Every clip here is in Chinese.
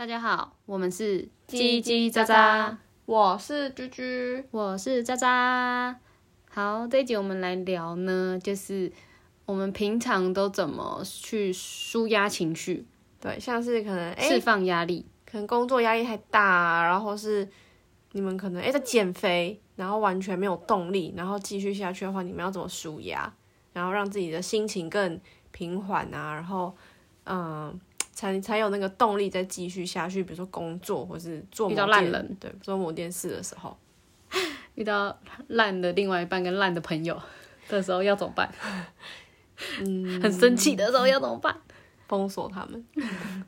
大家好，我们是叽叽喳喳，我是居居，我是渣渣。好，这一集我们来聊呢，就是我们平常都怎么去舒压情绪，对，像是可能哎、释放压力。可能工作压力太大、啊，然后是你们可能哎、在减肥，然后完全没有动力，然后继续下去的话，你们要怎么舒压，然后让自己的心情更平缓啊，然后嗯。才才有那个动力再继续下去，比如说工作或是做遇到某件烂人，对，做某件事的时候，遇到烂的另外一半跟烂的朋友的时候要怎么办？嗯，很生气的时候要怎么办？封锁他们，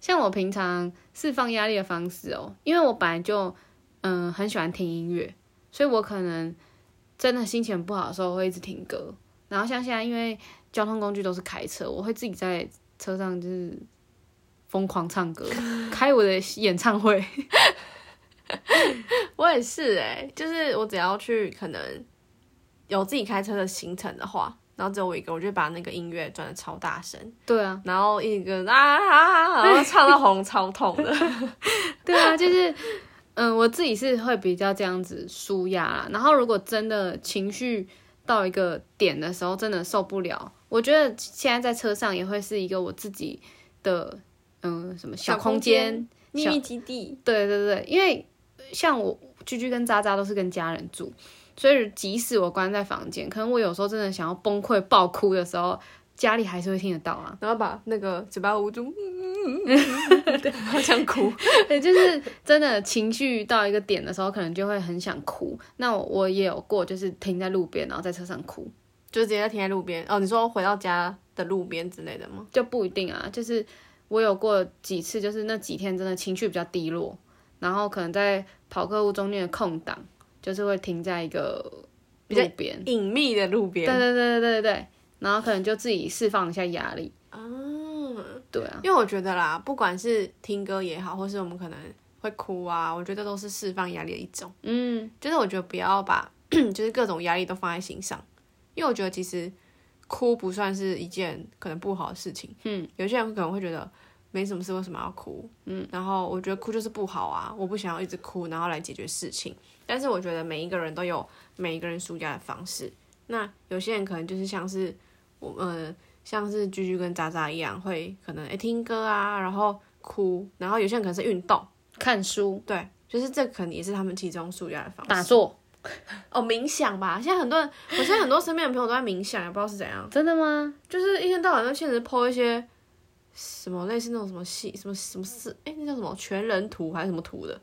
像我平常释放压力的方式哦，因为我本来就嗯很喜欢听音乐，所以我可能真的心情不好的时候会一直听歌。然后像现在因为交通工具都是开车，我会自己在车上就是疯狂唱歌，开我的演唱会。我也是哎、就是我只要去可能有自己开车的行程的话，然后只有我一个，我就把那个音乐转的超大声，对啊，然后一个啊啊啊，然后唱到喉咙超 痛的。对啊，就是嗯，我自己是会比较这样子舒压啦。然后如果真的情绪到一个点的时候，真的受不了，我觉得现在在车上也会是一个我自己的嗯什么小空间。秘密基地，对对对，因为像我居居跟渣渣都是跟家人住，所以即使我关在房间，可能我有时候真的想要崩溃爆哭的时候，家里还是会听得到啊。然后把那个嘴巴捂住，对，好想哭。对，就是真的情绪到一个点的时候，可能就会很想哭。那我我也有过，就是停在路边，然后在车上哭，就直接停在路边。哦，你说回到家的路边之类的吗？就不一定啊。就是我有过几次，就是那几天真的情绪比较低落，然后可能在跑客户中间的空档，就是会停在一个比较路边。隐秘的路边。对对对对对对，然后可能就自己释放一下压力。啊，对啊，因为我觉得啦，不管是听歌也好，或是我们可能会哭啊，我觉得都是释放压力的一种。嗯，就是我觉得不要把 就是各种压力都放在心上，因为我觉得其实哭不算是一件可能不好的事情。嗯，有些人可能会觉得没什么事，为什么要哭？嗯，然后我觉得哭就是不好啊，我不想要一直哭，然后来解决事情。但是我觉得每一个人都有每一个人舒压的方式。那有些人可能就是像是我呃，像是居居跟渣渣一样，会可能诶听歌啊，然后哭，然后有些人可能是运动，看书、对，就是这可能也是他们其中舒压的方式。打坐，哦，冥想吧，现在很多人，我现在很多身边的朋友都在冥想，也不知道是怎样，真的吗？就是一天到晚都现实 po 一些什么类似那种什么戏什么什么事，哎、那叫什么全人图还是什么图的，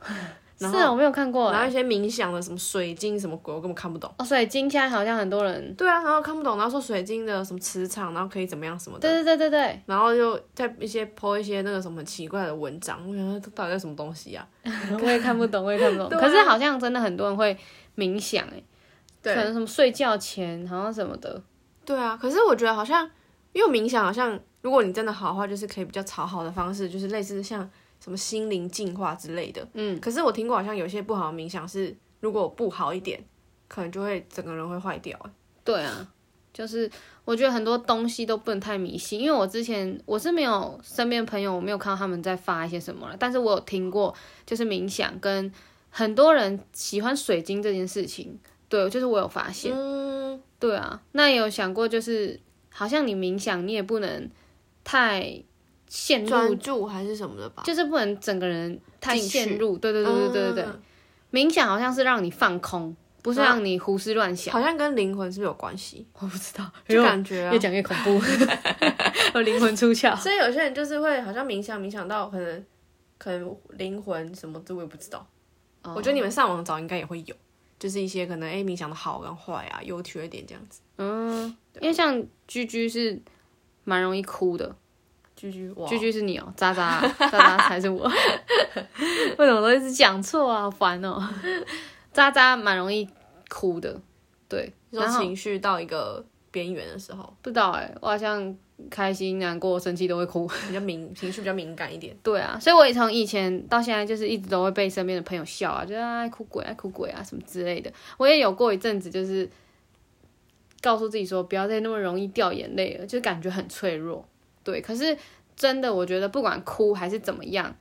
然后是啊，我没有看过欸。然后一些冥想的什么水晶什么鬼，我根本看不懂。哦，水晶现在好像很多人，对啊，然后看不懂，然后说水晶的什么磁场，然后可以怎么样什么的，对对对对对，然后又在一些 po 一些那个什么奇怪的文章，我想说这到底在什么东西啊？我也看不懂，我也看不懂。啊可是好像真的很多人会冥想，哎，可对能什么睡觉前好像什么的，对啊，可是我觉得好像，因为冥想好像，如果你真的好的话，就是可以比较讨好的方式，就是类似像什么心灵净化之类的。嗯，可是我听过好像有些不好的冥想是，如果不好一点，可能就会整个人会坏掉。欸对啊，就是我觉得很多东西都不能太迷信，因为我之前我是没有身边朋友，我没有看到他们在发一些什么了，但是我有听过，就是冥想跟很多人喜欢水晶这件事情，对，就是我有发现，嗯，对啊，那也有想过，就是好像你冥想，你也不能太陷入，专注还是什么的吧？就是不能整个人太陷入，对对对对对对对，嗯冥想好像是让你放空，不是让你胡思乱想，好像跟灵魂是不是有关系？我不知道，就感觉啊越，讲越恐怖，我灵魂出窍。所以有些人就是会好像冥想冥想到可能可能灵魂什么的，我也不知道。哦我觉得你们上网找应该也会有，就是一些可能哎冥想的好跟坏啊，优缺点这样子。嗯，因为像居居是蛮容易哭的，居居哇，居居是你哦，渣渣渣渣才是我，为什么都一直讲错啊？好烦哦。渣渣蛮容易哭的，对，说然后情绪到一个边缘的时候，不知道哎、我好像开心、难过、生气都会哭。比较敏情绪比较敏感一点。对啊，所以我也从以前到现在，就是一直都会被身边的朋友笑啊，就是啊爱哭鬼、爱哭鬼啊什么之类的。我也有过一阵子，就是告诉自己说，不要再那么容易掉眼泪了，就感觉很脆弱。对，可是真的，我觉得不管哭还是怎么样，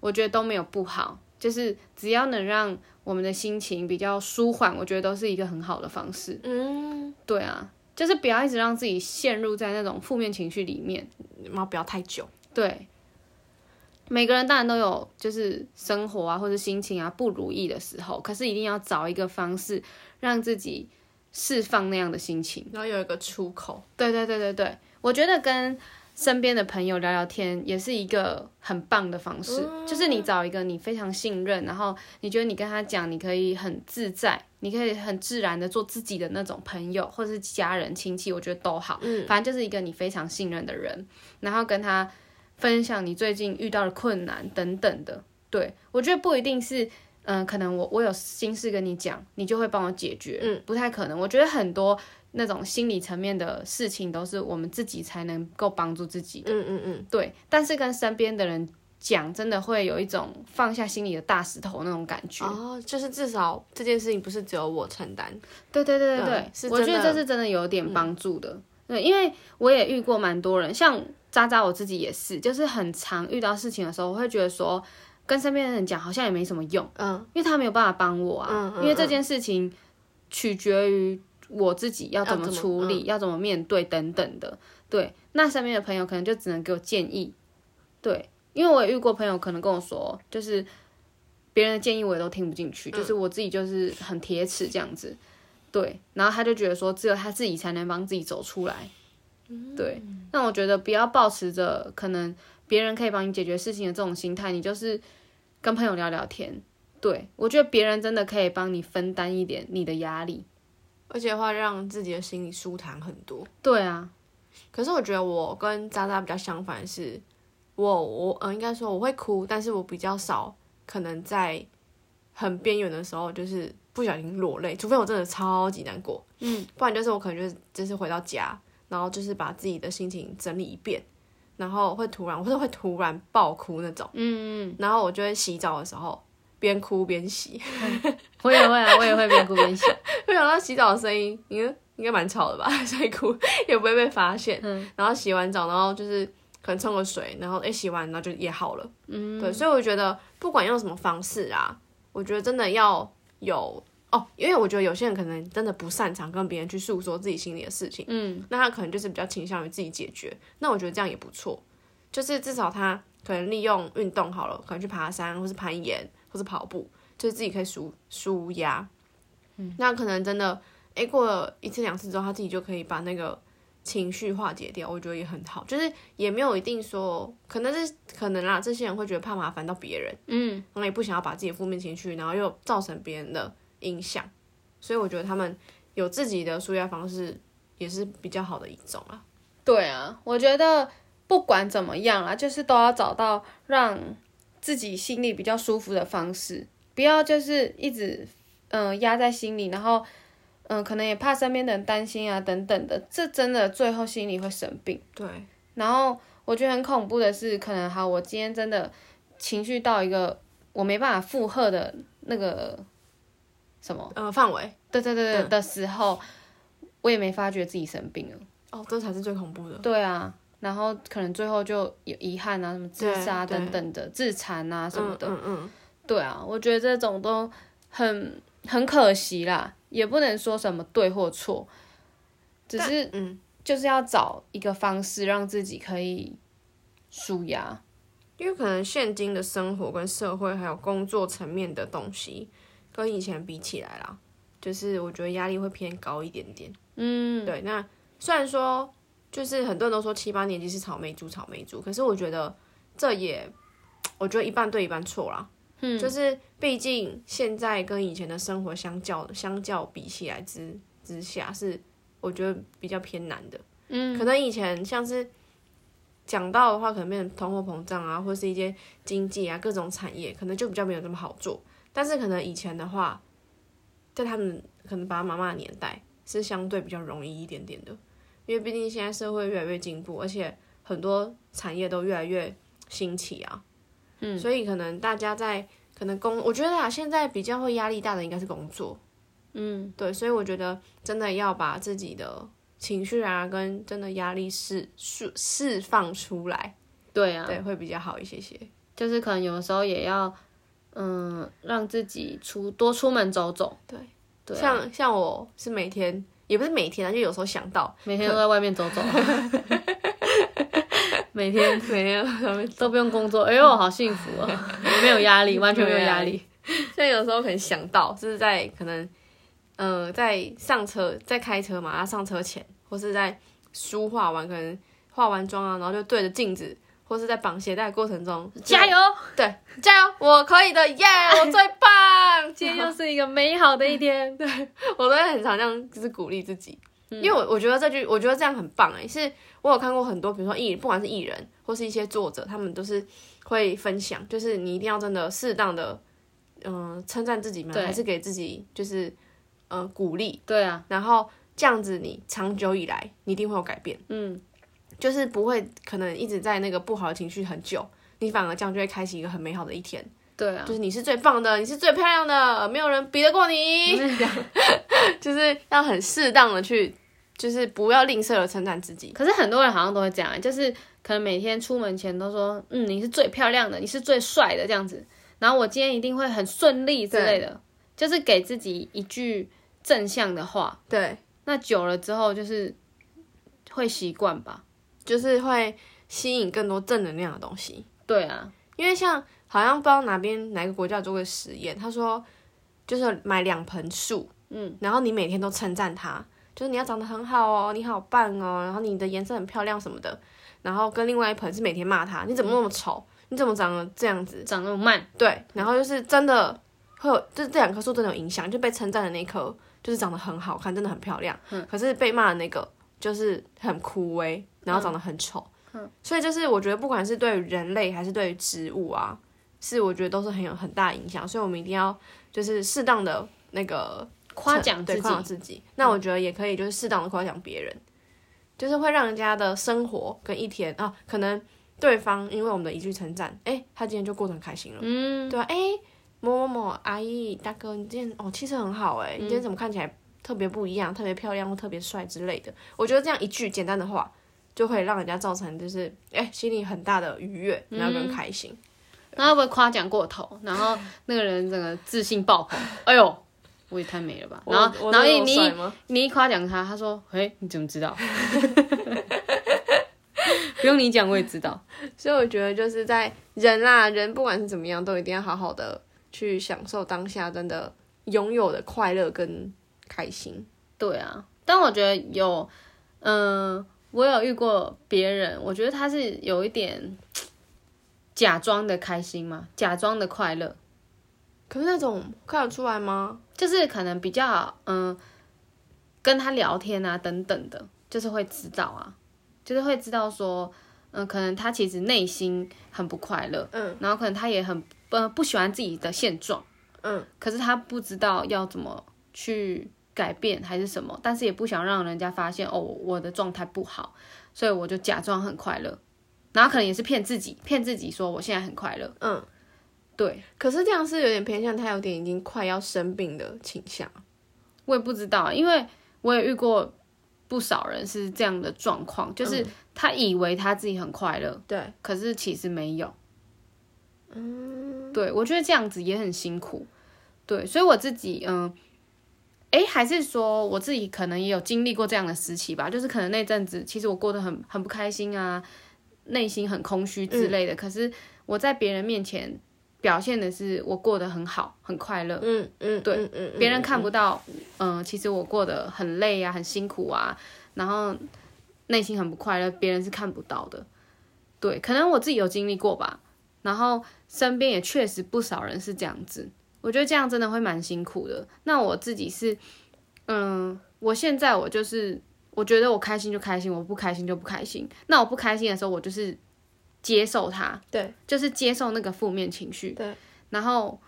我觉得都没有不好，就是只要能让我们的心情比较舒缓，我觉得都是一个很好的方式。嗯，对啊，就是不要一直让自己陷入在那种负面情绪里面。然后不要太久。对，每个人当然都有就是生活啊或者心情啊不如意的时候，可是一定要找一个方式让自己释放那样的心情。然后有一个出口。对对对对对，我觉得跟身边的朋友聊聊天也是一个很棒的方式，就是你找一个你非常信任，然后你觉得你跟他讲，你可以很自在，你可以很自然的做自己的那种朋友，或者是家人亲戚，我觉得都好，嗯，反正就是一个你非常信任的人，然后跟他分享你最近遇到的困难等等的。对我觉得不一定是，嗯、可能我我有心事跟你讲，你就会帮我解决，嗯，不太可能。我觉得很多那种心理层面的事情，都是我们自己才能够帮助自己的。嗯嗯嗯，对，但是跟身边的人讲，真的会有一种放下心里的大石头那种感觉。哦，就是至少这件事情不是只有我承担。对对对对对我觉得这是真的有点帮助的。对，因为我也遇过蛮多人，像渣渣我自己也是，就是很常遇到事情的时候，我会觉得说跟身边的人讲好像也没什么用，嗯，因为他没有办法帮我啊，嗯嗯因为这件事情取决于我自己要怎么要怎么处理，要怎么面对等等的。对，那身边的朋友可能就只能给我建议。对，因为我也遇过朋友可能跟我说，就是别人的建议我也都听不进去，就是我自己就是很铁齿这样子。对，然后他就觉得说，只有他自己才能帮自己走出来。对，那我觉得不要抱持着可能别人可以帮你解决事情的这种心态，你就是跟朋友聊聊天。对我觉得别人真的可以帮你分担一点你的压力。而且会让自己的心里舒坦很多。对啊，可是我觉得我跟渣渣比较相反的是，我我呃应该说我会哭，但是我比较少可能在很边缘的时候就是不小心落泪，除非我真的超级难过，嗯，不然就是我可能就是就是回到家，然后就是把自己的心情整理一遍，然后会突然或者会突然爆哭那种，嗯嗯，然后我就会洗澡的时候边哭边洗，我也会啊，我也会边哭边洗。没想到洗澡的声音应该应该蛮吵的吧，所以哭也不会被发现。然后洗完澡，然后就是可能冲个水，然后哎洗完，然后就也好了。嗯，对，所以我觉得不管用什么方式啊，我觉得真的要有哦，因为我觉得有些人可能真的不擅长跟别人去诉说自己心里的事情，嗯，那他可能就是比较倾向于自己解决。那我觉得这样也不错，就是至少他可能利用运动好了，可能去爬山，或是攀岩，或是跑步，就是自己可以舒舒压。嗯，那可能真的，哎，过了一次两次之后，他自己就可以把那个情绪化解掉，我觉得也很好。就是也没有一定说，可能是可能啦，这些人会觉得怕麻烦到别人，嗯，然后也不想要把自己的负面情绪，然后又造成别人的影响，所以我觉得他们有自己的舒压方式，也是比较好的一种啊。对啊，我觉得不管怎么样啊，就是都要找到让自己心里比较舒服的方式，不要就是一直嗯、呃压在心里，然后嗯、可能也怕身边的人担心啊等等的，这真的最后心里会生病。对，然后我觉得很恐怖的是，可能好，我今天真的情绪到一个我没办法负荷的那个什么，呃，范围，对对对对的时候，我也没发觉自己生病了。哦，这才是最恐怖的。对啊，然后可能最后就有遗憾啊，什么自杀等等的，自残啊什么的。嗯嗯对啊，我觉得这种都很很可惜啦，也不能说什么对或错，只是嗯，就是要找一个方式让自己可以舒压。因为可能现今的生活跟社会还有工作层面的东西，跟以前比起来啦，就是我觉得压力会偏高一点点。嗯，对。那虽然说，就是很多人都说七八年级是草莓族，草莓族，可是我觉得这也，我觉得一半对一半错啦。嗯，就是毕竟现在跟以前的生活相较相较比起来之之下，是我觉得比较偏难的。嗯，可能以前像是。讲到的话，可能变成通货膨胀啊，或是一些经济啊，各种产业可能就比较没有那么好做。但是可能以前的话，在他们可能爸爸妈妈的年代是相对比较容易一点点的，因为毕竟现在社会越来越进步，而且很多产业都越来越兴起啊。嗯，所以可能大家在可能工，我觉得啊，现在比较会压力大的应该是工作。嗯，对，所以我觉得真的要把自己的情绪啊，跟真的压力释释释放出来，对啊，对，会比较好一些些。就是可能有的时候也要，嗯，让自己出多出门走走。对，对啊、像像我是每天，也不是每天啊，就有时候想到每天都在外面走走，每天 每天都不用工作，哎呦，好幸福哦，没有压力，完全没有压力。像有时候可能想到，就是在可能，呃，在上车在开车嘛，要上车前，或是在梳化完，可能化完妆啊，然后就对着镜子，或是在绑鞋带过程中，加油！对，加油！我可以的，耶、我最棒！今天又是一个美好的一天。对，我都会很常这样，就是鼓励自己，因为我我觉得这句，我觉得这样很棒哎，是我有看过很多，比如说艺，不管是艺人或是一些作者，他们都是会分享，就是你一定要真的适当的，嗯、称赞自己嘛，还是给自己就是，呃，鼓励，对啊，然后这样子你长久以来你一定会有改变，嗯，就是不会可能一直在那个不好的情绪很久，你反而这样就会开启一个很美好的一天。对啊就，是你是最棒的，你是最漂亮的，没有人比得过你。这 样就是要很适当的去，就是不要吝啬的称赞自己。可是很多人好像都会这样，就是可能每天出门前都说，嗯，你是最漂亮的，你是最帅的这样子，然后我今天一定会很顺利之类的，就是给自己一句正向的话。对，那久了之后就是会习惯吧？就是会吸引更多正能量的东西。对啊，因为像好像不知道哪边哪个国家做过实验，他说就是买两盆树，嗯，然后你每天都称赞它，就是你要长得很好哦，你好棒哦，然后你的颜色很漂亮什么的，然后跟另外一盆是每天骂它，你怎么那么丑，你怎么长得这样子？长那么慢，对，然后就是真的会有，就是这两棵树真的有影响，就被称赞的那棵就是长得很好看，真的很漂亮，可是被骂的那个就是很枯萎，然后长得很丑，所以就是我觉得不管是对于人类还是对于植物啊，是我觉得都是很有很大影响，所以我们一定要就是适当的那个夸奖自对夸奖，自己，那我觉得也可以就是适当的夸奖别人，就是会让人家的生活跟一天啊，可能对方因为我们的一句称赞，哎、他今天就过得很开心了。嗯，对啊，哎、某某某阿姨大哥，你今天哦气色很好哎、你今天怎么看起来特别不一样，特别漂亮或特别帅之类的？我觉得这样一句简单的话，就会让人家造成就是哎、心里很大的愉悦，然后更开心。然后会不会夸奖过头，然后那个人整个自信爆棚，哎呦，我也太美了吧！然后然后你你一夸奖他，他说，哎，你怎么知道？不用你讲，我也知道。所以我觉得就是在人啦，人不管是怎么样，都一定要好好的去享受当下真的拥有的快乐跟开心。对啊，但我觉得有，嗯、我有遇过别人，我觉得他是有一点假装的开心嘛，假装的快乐，可是那种看得出来吗？就是可能比较嗯、跟他聊天啊等等的，就是会知道啊，就是会知道说，嗯、可能他其实内心很不快乐，嗯，然后可能他也很呃不喜欢自己的现状，嗯，可是他不知道要怎么去改变还是什么，但是也不想让人家发现哦我的状态不好，所以我就假装很快乐，然后可能也是骗自己，骗自己说我现在很快乐，嗯，对。可是这样是有点偏向他有点已经快要生病的倾向。我也不知道，因为我也遇过不少人是这样的状况，就是他以为他自己很快乐，对，可是其实没有。嗯，对，我觉得这样子也很辛苦。对，所以我自己，嗯，诶，还是说我自己可能也有经历过这样的时期吧，就是可能那阵子其实我过得很很不开心啊，内心很空虚之类的。可是我在别人面前表现的是我过得很好，很快乐。嗯嗯，对嗯嗯，别人看不到，嗯、其实我过得很累啊，很辛苦啊，然后内心很不快乐，别人是看不到的。对，可能我自己有经历过吧，然后身边也确实不少人是这样子，我觉得这样真的会蛮辛苦的。那我自己是，嗯，我现在我就是，我觉得我开心就开心，我不开心就不开心。那我不开心的时候，我就是接受它，对，就是接受那个负面情绪，对，然后，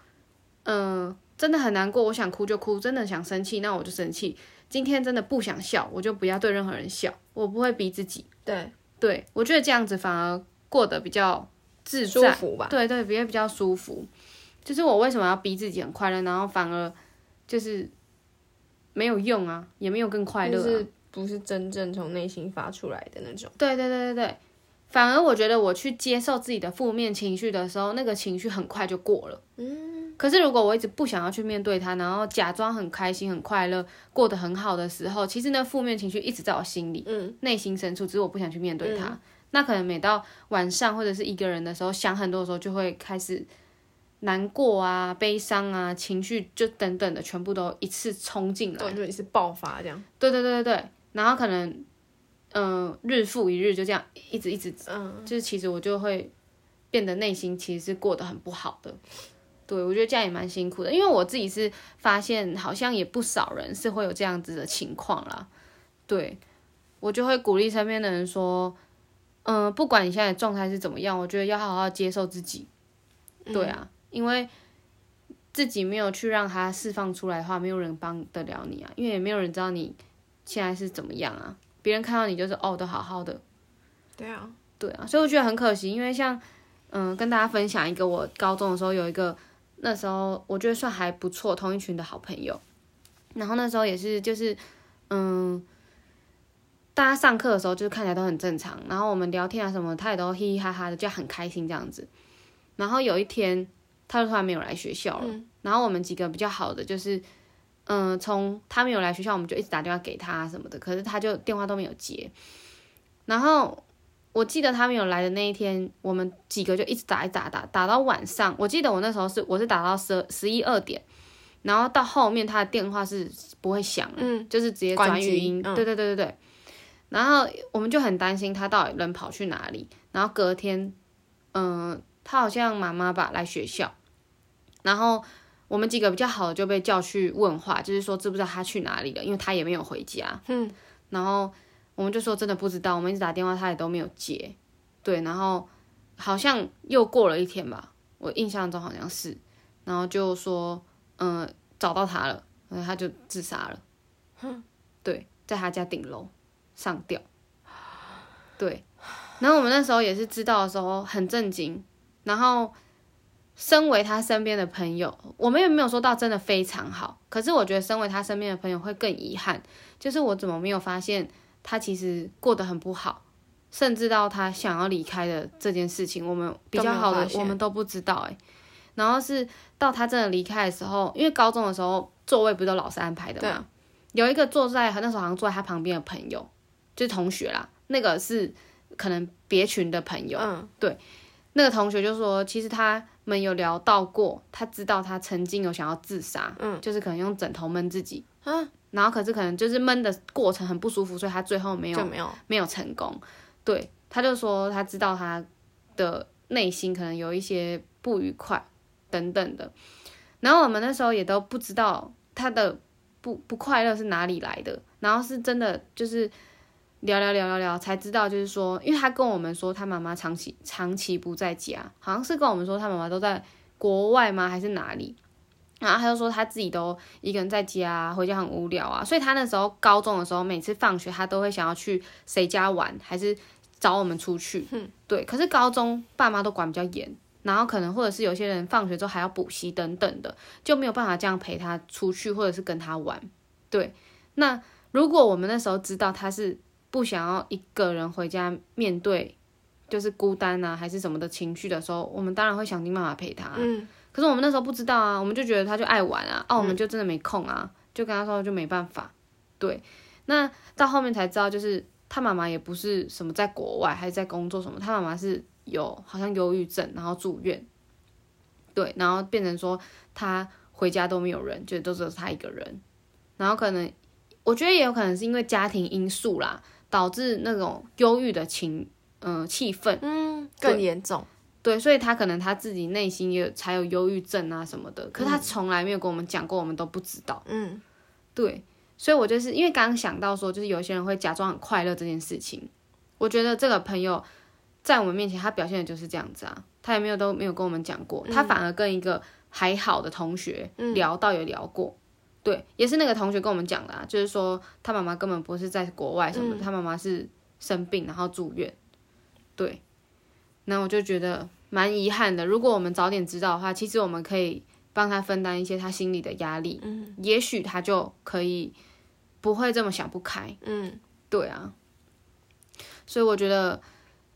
嗯、真的很难过，我想哭就哭，真的想生气，那我就生气。今天真的不想笑，我就不要对任何人笑，我不会逼自己。对，对我觉得这样子反而过得比较自舒在，服吧。对对，比较比较舒服。就是我为什么要逼自己很快乐，然后反而就是没有用啊，也没有更快乐、啊。就是不是真正从内心发出来的那种。对对对对对，反而我觉得我去接受自己的负面情绪的时候，那个情绪很快就过了。嗯，可是如果我一直不想要去面对它，然后假装很开心、很快乐、过得很好的时候，其实那负面情绪一直在我心里，嗯，内心深处，只是我不想去面对它。那可能每到晚上或者是一个人的时候，想很多的时候，就会开始难过啊、悲伤啊，情绪就等等的全部都一次冲进来，对，就一次爆发这样。对对对对对，然后可能。嗯，日复一日就这样一直一直，嗯，就是其实我就会变得内心其实是过得很不好的，对我觉得这样也蛮辛苦的，因为我自己是发现好像也不少人是会有这样子的情况啦，对我就会鼓励身边的人说，嗯，不管你现在状态是怎么样，我觉得要好好接受自己，对啊，因为自己没有去让它释放出来的话，没有人帮得了你啊，因为也没有人知道你现在是怎么样啊。别人看到你就是哦，都好好的，对啊，对啊，所以我觉得很可惜，因为像嗯，跟大家分享一个，我高中的时候有一个那时候我觉得算还不错同一群的好朋友，然后那时候也是就是嗯，大家上课的时候就是看起来都很正常，然后我们聊天啊什么，他也都嘻嘻哈哈的，就很开心这样子。然后有一天他就突然没有来学校了，然后我们几个比较好的就是。嗯，从他没有来学校，我们就一直打电话给他什么的，可是他就电话都没有接。然后我记得他没有来的那一天，我们几个就一直打一打打打到晚上。我记得我那时候是我是打到十十一二点，然后到后面他的电话是不会响了，就是直接转语音。对对对对对。然后我们就很担心他到底人跑去哪里。然后隔天，嗯，他好像妈妈吧来学校，然后。我们几个比较好的就被叫去问话，就是说知不知道他去哪里了，因为他也没有回家。嗯，然后我们就说真的不知道，我们一直打电话他也都没有接。对，然后好像又过了一天吧，我印象中好像是，然后就说嗯找到他了，然后他就自杀了。哼，对，在他家顶楼上吊。对，然后我们那时候也是知道的时候很震惊，然后。身为他身边的朋友，我们也没有说到真的非常好。可是我觉得，身为他身边的朋友会更遗憾，就是我怎么没有发现他其实过得很不好，甚至到他想要离开的这件事情，我们比较好的我们都不知道哎。然后是到他真的离开的时候，因为高中的时候座位不都老师安排的嘛，有一个坐在那时候好像坐在他旁边的朋友，就是同学啦，那个是可能别群的朋友，嗯，对，那个同学就说，其实他。们有聊到过，他知道他曾经有想要自杀，嗯，就是可能用枕头闷自己，嗯，然后可是可能就是闷的过程很不舒服，所以他最后没有没有没有成功。对，他就说他知道他的内心可能有一些不愉快等等的，然后我们那时候也都不知道他的不不快乐是哪里来的，然后是真的就是。聊聊聊聊聊，才知道就是说，因为他跟我们说他妈妈长期长期不在家，好像是跟我们说他妈妈都在国外吗？还是哪里？然后他就说他自己都一个人在家，回家很无聊啊。所以他那时候高中的时候，每次放学他都会想要去谁家玩，还是找我们出去。嗯，对。可是高中爸妈都管比较严，然后可能或者是有些人放学之后还要补习等等的，就没有办法这样陪他出去，或者是跟他玩。对。那如果我们那时候知道他是。不想要一个人回家面对，就是孤单啊，还是什么的情绪的时候，我们当然会想尽办法陪他。嗯，可是我们那时候不知道啊，我们就觉得他就爱玩啊，哦，我们就真的没空啊，就跟他说就没办法。对，那到后面才知道，就是他妈妈也不是什么在国外还是在工作什么，他妈妈是有好像忧郁症，然后住院。对，然后变成说他回家都没有人，就都只有他一个人。然后可能我觉得也有可能是因为家庭因素啦。导致那种忧郁的情，嗯，气氛，嗯，更严重。对，所以他可能他自己内心也才有忧郁症啊什么的，可是他从来没有跟我们讲过，我们都不知道。嗯，对，所以我就是因为刚刚想到说，就是有些人会假装很快乐这件事情，我觉得这个朋友在我们面前他表现的就是这样子啊，他也没有都没有跟我们讲过，他反而跟一个还好的同学聊到有聊过。对，也是那个同学跟我们讲的，啊，就是说他妈妈根本不是在国外什么，他妈妈是生病然后住院。对，那我就觉得蛮遗憾的。如果我们早点知道的话，其实我们可以帮他分担一些他心里的压力，嗯，也许他就可以不会这么想不开。嗯，对啊，所以我觉得，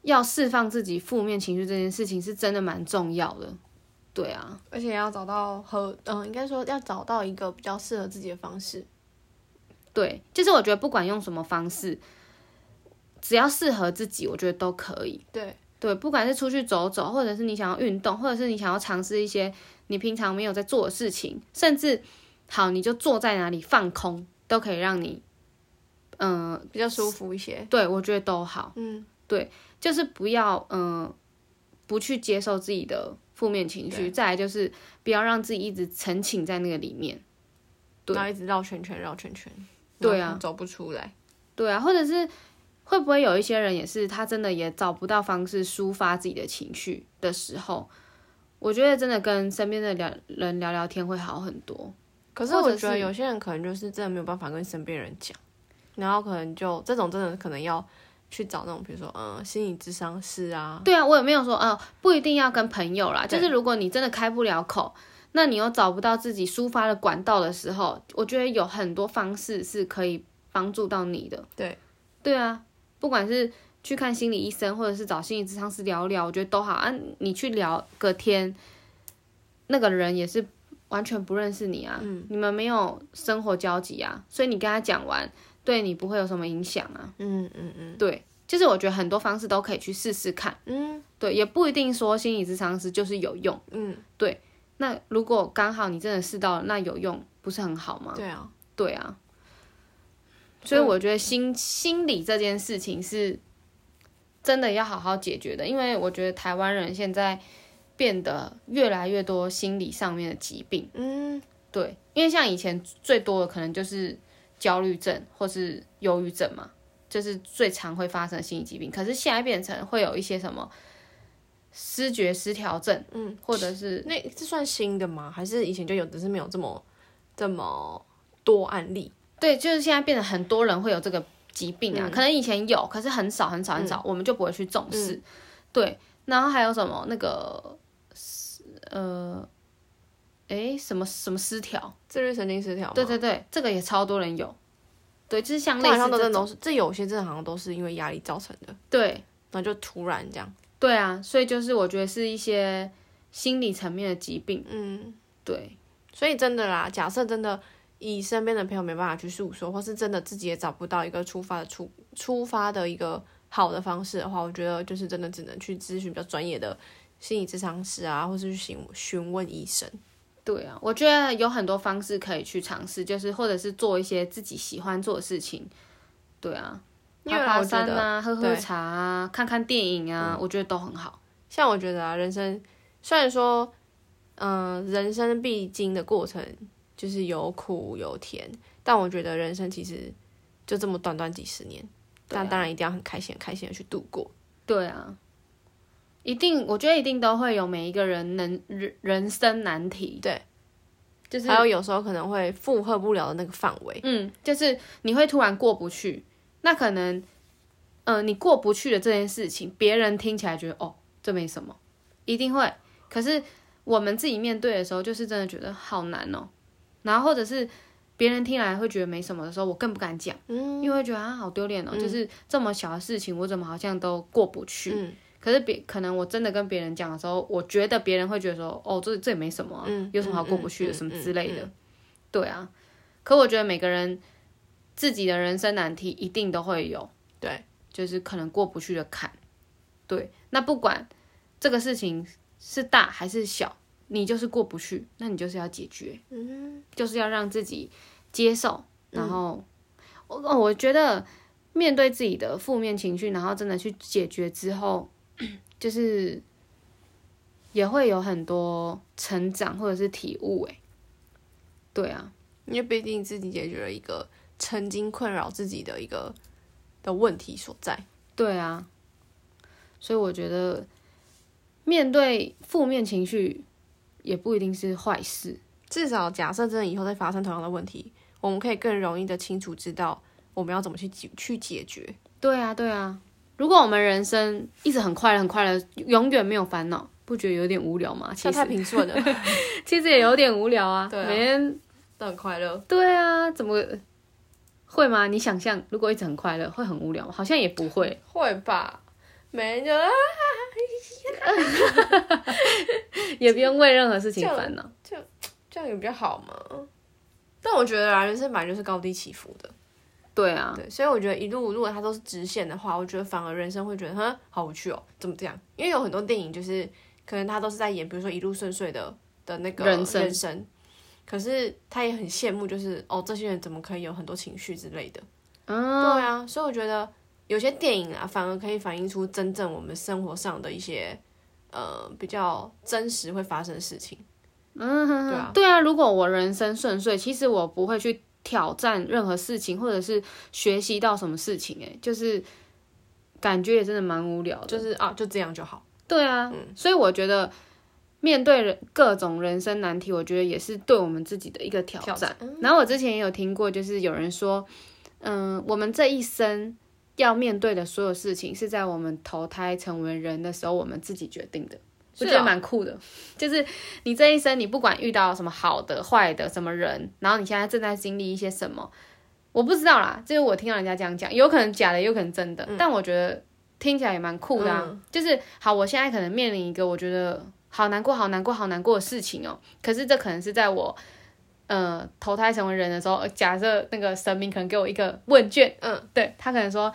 要释放自己负面情绪这件事情是真的蛮重要的。对啊，而且要找到和嗯，应该说要找到一个比较适合自己的方式。对，就是我觉得不管用什么方式，只要适合自己，我觉得都可以。对对，不管是出去走走，或者是你想要运动，或者是你想要尝试一些你平常没有在做的事情，甚至好，你就坐在哪里放空，都可以让你嗯、比较舒服一些。对我觉得都好。嗯，对就是不要嗯、不去接受自己的负面情绪，再来就是不要让自己一直沉浸在那个里面。对然后一直绕圈圈，绕圈圈。对啊走不出来。对啊，或者是会不会有一些人也是他真的也找不到方式抒发自己的情绪的时候，我觉得真的跟身边的聊人聊聊天会好很多。可是我觉得有些人可能就是真的没有办法跟身边人讲，然后可能就这种真的可能要去找那种比如说嗯心理咨商师啊，对啊，我也没有说啊、不一定要跟朋友啦，就是如果你真的开不了口，那你又找不到自己抒发的管道的时候，我觉得有很多方式是可以帮助到你的。对，对啊，不管是去看心理医生，或者是找心理咨商师聊聊，我觉得都好啊。你去聊个天，那个人也是完全不认识你啊，你们没有生活交集啊，所以你跟他讲完，对你不会有什么影响啊。嗯嗯嗯对，就是我觉得很多方式都可以去试试看。嗯对，也不一定说心理咨商师就是有用。嗯，对那如果刚好你真的试到了，那有用不是很好吗？对啊，对啊，所以我觉得心心理这件事情是真的要好好解决的，因为我觉得台湾人现在变得越来越多心理上面的疾病。嗯对，因为像以前最多的可能就是焦虑症或是忧郁症嘛，就是最常会发生的心理疾病。可是现在变成会有一些什么失觉失调症，嗯，或者是那这算新的吗？还是以前就有，只是没有这么这么多案例？对，就是现在变得很多人会有这个疾病啊，可能以前有，可是很少很少很少，我们就不会去重视。对，然后还有什么那个呃，诶，什么什么失调？自律神经失调？对对对，这个也超多人有。对，就是像类似的都是，这有些真的好像都是因为压力造成的，对然后就突然这样。对啊，所以就是我觉得是一些心理层面的疾病。嗯，对所以真的啦，假设真的以身边的朋友没办法去诉说，或是真的自己也找不到一个出发的出出发的一个好的方式的话，我觉得就是真的只能去咨询比较专业的心理咨商师啊，或是去询询问医生。对啊，我觉得有很多方式可以去尝试，就是或者是做一些自己喜欢做的事情。对啊，爬爬山啊，喝喝茶啊，看看电影啊，我觉得都很好。像我觉得啊，人生虽然说，嗯、人生必经的过程就是有苦有甜，但我觉得人生其实就这么短短几十年，但当然一定要很开心、很开心的去度过。对啊，一定，我觉得一定都会有每一个人能人人生难题。对，就是还有有时候可能会负荷不了的那个范围，嗯，就是你会突然过不去，那可能，呃，你过不去的这件事情，别人听起来觉得哦，这没什么，一定会。可是我们自己面对的时候，就是真的觉得好难哦。然后或者是别人听来会觉得没什么的时候，我更不敢讲，嗯因为会觉得啊好丢脸哦，就是这么小的事情，我怎么好像都过不去。嗯可是别可能我真的跟别人讲的时候，我觉得别人会觉得说，哦，这这也没什么、啊，嗯有什么好过不去的，嗯什么嗯之类的。嗯对啊，可我觉得每个人自己的人生难题一定都会有，对，就是可能过不去的坎。对，那不管这个事情是大还是小，你就是过不去，那你就是要解决，嗯就是要让自己接受，然后、我哦我觉得面对自己的负面情绪，然后真的去解决之后，就是也会有很多成长或者是体悟。哎，对啊，因为毕竟自己解决了一个曾经困扰自己的一个的问题所在。对啊，所以我觉得面对负面情绪也不一定是坏事。至少假设真的以后再发生同样的问题，我们可以更容易的清楚知道我们要怎么去解去解决。对啊，对啊。如果我们人生一直很快乐、很快乐，永远没有烦恼，不觉得有点无聊吗？其实平顺了，其实也有点无聊啊。对啊每天都很快乐。对啊，怎么会吗？你想象如果一直很快乐，会很无聊吗？好像也不会。会吧？每人就啊，也不用为任何事情烦恼。这样也比较好嘛。但我觉得啊，人生本来就是高低起伏的，对啊，对，所以我觉得一路如果它都是直线的话，我觉得反而人生会觉得，哼，好无趣哦，怎么这样？因为有很多电影就是可能他都是在演，比如说一路顺遂的的那个人生人生，可是他也很羡慕，就是哦，这些人怎么可以有很多情绪之类的。嗯，对啊，所以我觉得有些电影啊，反而可以反映出真正我们生活上的一些呃比较真实会发生的事情。嗯，对啊，对啊。如果我人生顺遂，其实我不会去挑战任何事情，或者是学习到什么事情、哎，就是感觉也真的蛮无聊的。就是啊，就这样就好。对啊，所以我觉得面对人各种人生难题，我觉得也是对我们自己的一个挑挑战。然后我之前也有听过，就是有人说，嗯，我们这一生要面对的所有事情，是在我们投胎成为人的时候，我们自己决定的。我觉得蛮酷的，就是你这一生，你不管遇到什么好的、坏的什么人，然后你现在正在经历一些什么，我不知道啦，这是我听到人家这样讲，有可能假的，有可能真的，但我觉得听起来也蛮酷的啊。就是好，我现在可能面临一个我觉得好难过、好难过、好难过的事情哦，可是这可能是在我呃投胎成为人的时候，呃假设那个神明可能给我一个问卷，嗯，对他可能说。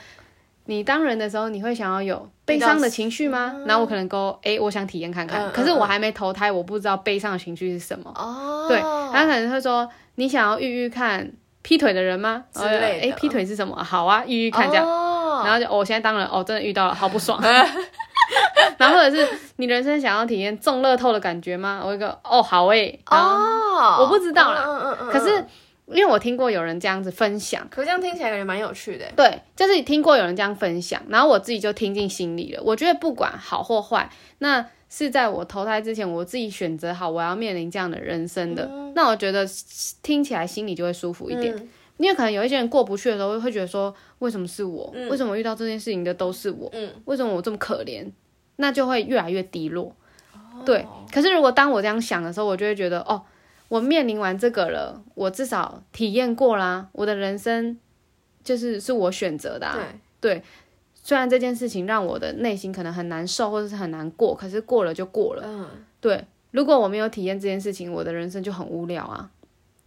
你当人的时候，你会想要有悲伤的情绪吗？然后我可能勾，哎、我想体验看看。可是我还没投胎，我不知道悲伤的情绪是什么。哦对，他可能会说，你想要遇遇看劈腿的人吗？之类的哎、劈腿是什么？好啊，遇遇看这样。哦然后就、哦我现在当人，哦，真的遇到了，好不爽。然后或者是你人生想要体验中乐透的感觉吗？我一个哦，好诶、然后哦，我不知道啦嗯嗯嗯，可是因为我听过有人这样子分享。可是这样听起来感觉蛮有趣的。对，就是听过有人这样分享，然后我自己就听进心里了。我觉得不管好或坏，那是在我投胎之前，我自己选择好我要面临这样的人生的。那我觉得听起来心里就会舒服一点，嗯因为可能有一些人过不去的时候，会觉得说，为什么是我？为什么遇到这件事情的都是我？嗯为什么我这么可怜？那就会越来越低落。对，可是如果当我这样想的时候，我就会觉得，哦，我面临完这个了，我至少体验过啦，我的人生就是是我选择的、啊。对，虽然这件事情让我的内心可能很难受，或者是很难过，可是过了就过了。嗯，对，如果我没有体验这件事情，我的人生就很无聊啊。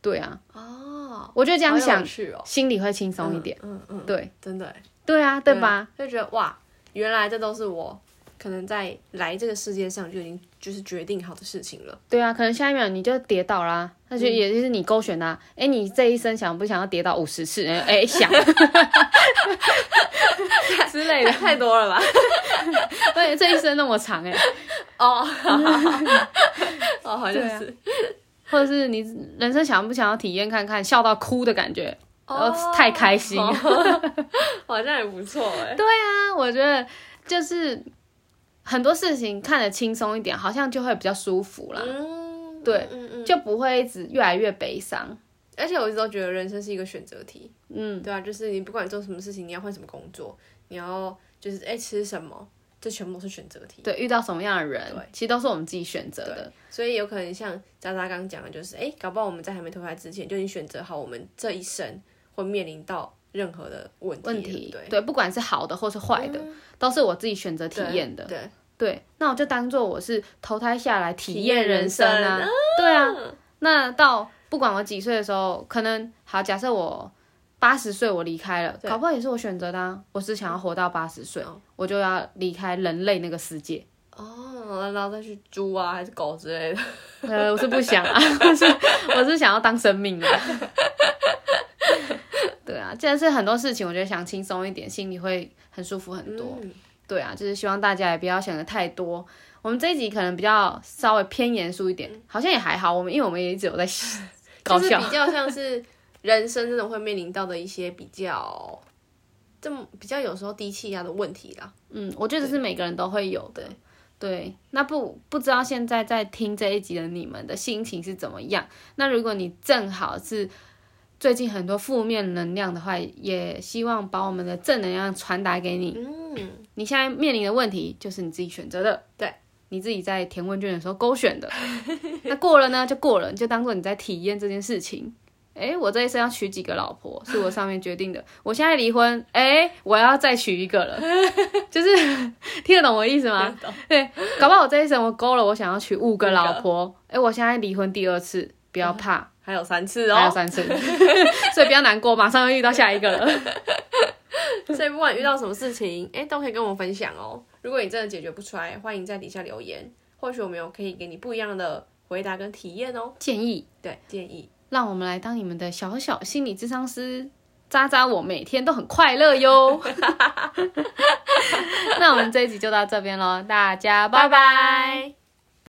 对啊，哦，我就这样想心里会轻松一点。嗯嗯，对，真的，对啊，对吧？就觉得哇，原来这都是我可能在来这个世界上就已经就是决定好的事情了。对啊，可能下一秒你就跌倒啦，那就也就是你勾选的、啊。哎、你这一生想不想要跌倒五十次？哎、哎想 之类的。太多了吧？对，这一生那么长哎、哦，哦，好像是，或者是你人生想不想要体验看看笑到哭的感觉？哦太开心。好像也不错哎。啊，我觉得就是很多事情看得轻松一点，好像就会比较舒服啦，嗯，对嗯嗯。就不会一直越来越悲伤。而且我一直都觉得人生是一个选择题，嗯，对啊，就是你不管做什么事情，你要换什么工作，你要就是哎、吃什么，这全部都是选择题。对，遇到什么样的人，其实都是我们自己选择的。所以有可能像渣渣刚刚讲的，就是哎、搞不好我们在还没投胎之前就已经选择好我们这一生会面临到任何的问题了。问题对，不管是好的或是坏的，都是我自己选择体验的。对，对，那我就当做我是投胎下来体体验验人人生啊。生对啊，那到不管我几岁的时候，可能好，假设我八十岁我离开了，对搞不好也是我选择的啊。我是想要活到八十岁哦，我就要离开人类那个世界。哦，然后再去猪啊还是狗之类的。呃，我是不想啊，我是我是想要当生命啊。既然是很多事情，我觉得想轻松一点，心里会很舒服很多。嗯对啊，就是希望大家也不要想的太多。我们这一集可能比较稍微偏严肃一点，好像也还好。我们因为我们也一直有在 搞笑就是比，较像是人生真的会面临到的一些比较这么比较有时候低气压的问题啦。嗯，我觉得是每个人都会有的。对，那不不知道现在在听这一集的你们的心情是怎么样？那如果你正好是最近很多负面能量的话，也希望把我们的正能量传达给你。嗯，你现在面临的问题就是你自己选择的，对，你自己在填问卷的时候勾选的。那过了呢，就过了，你就当做你在体验这件事情。哎，我这一生要娶几个老婆，是我上面决定的。我现在离婚，哎，我要再娶一个了，就是听得懂我意思吗？对，搞不好我这一生我勾了，我想要娶五个老婆，哎，我现在离婚第二次，不要怕，还有三次哦，还有三次，所以不要难过，马上又遇到下一个了。所以不管遇到什么事情，哎，都可以跟我们分享哦。如果你真的解决不出来，欢迎在底下留言，或许我们有可以给你不一样的回答跟体验哦。建议，对，建议。让我们来当你们的小小心理智商师，渣渣我每天都很快乐哟。那我们这一集就到这边喽，大家拜拜。